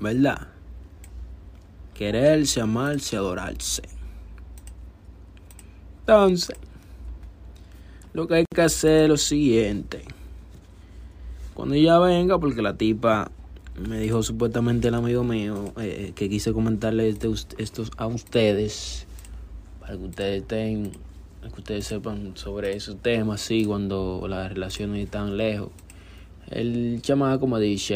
¿Verdad? Quererse, amarse, adorarse. Entonces, lo que hay que hacer es lo siguiente. Cuando ella venga, porque la tipa me dijo supuestamente el amigo mío eh, que quise comentarle este, estos a ustedes para que ustedes estén que ustedes sepan sobre esos temas así cuando las relaciones están lejos. El chamaco me dice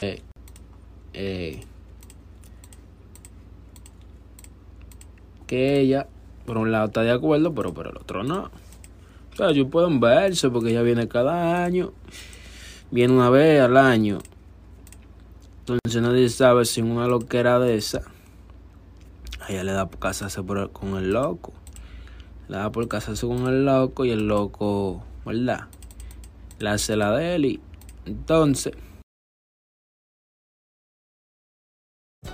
Eh, eh, que ella, por un lado está de acuerdo, pero por el otro no. O sea, ellos pueden verse porque ella viene cada año, viene una vez al año. Entonces nadie sabe si una loquera de esa, a ella le da por casarse con el loco. Le da por casarse con el loco y el loco, ¿verdad? Le hace la de él y entonces...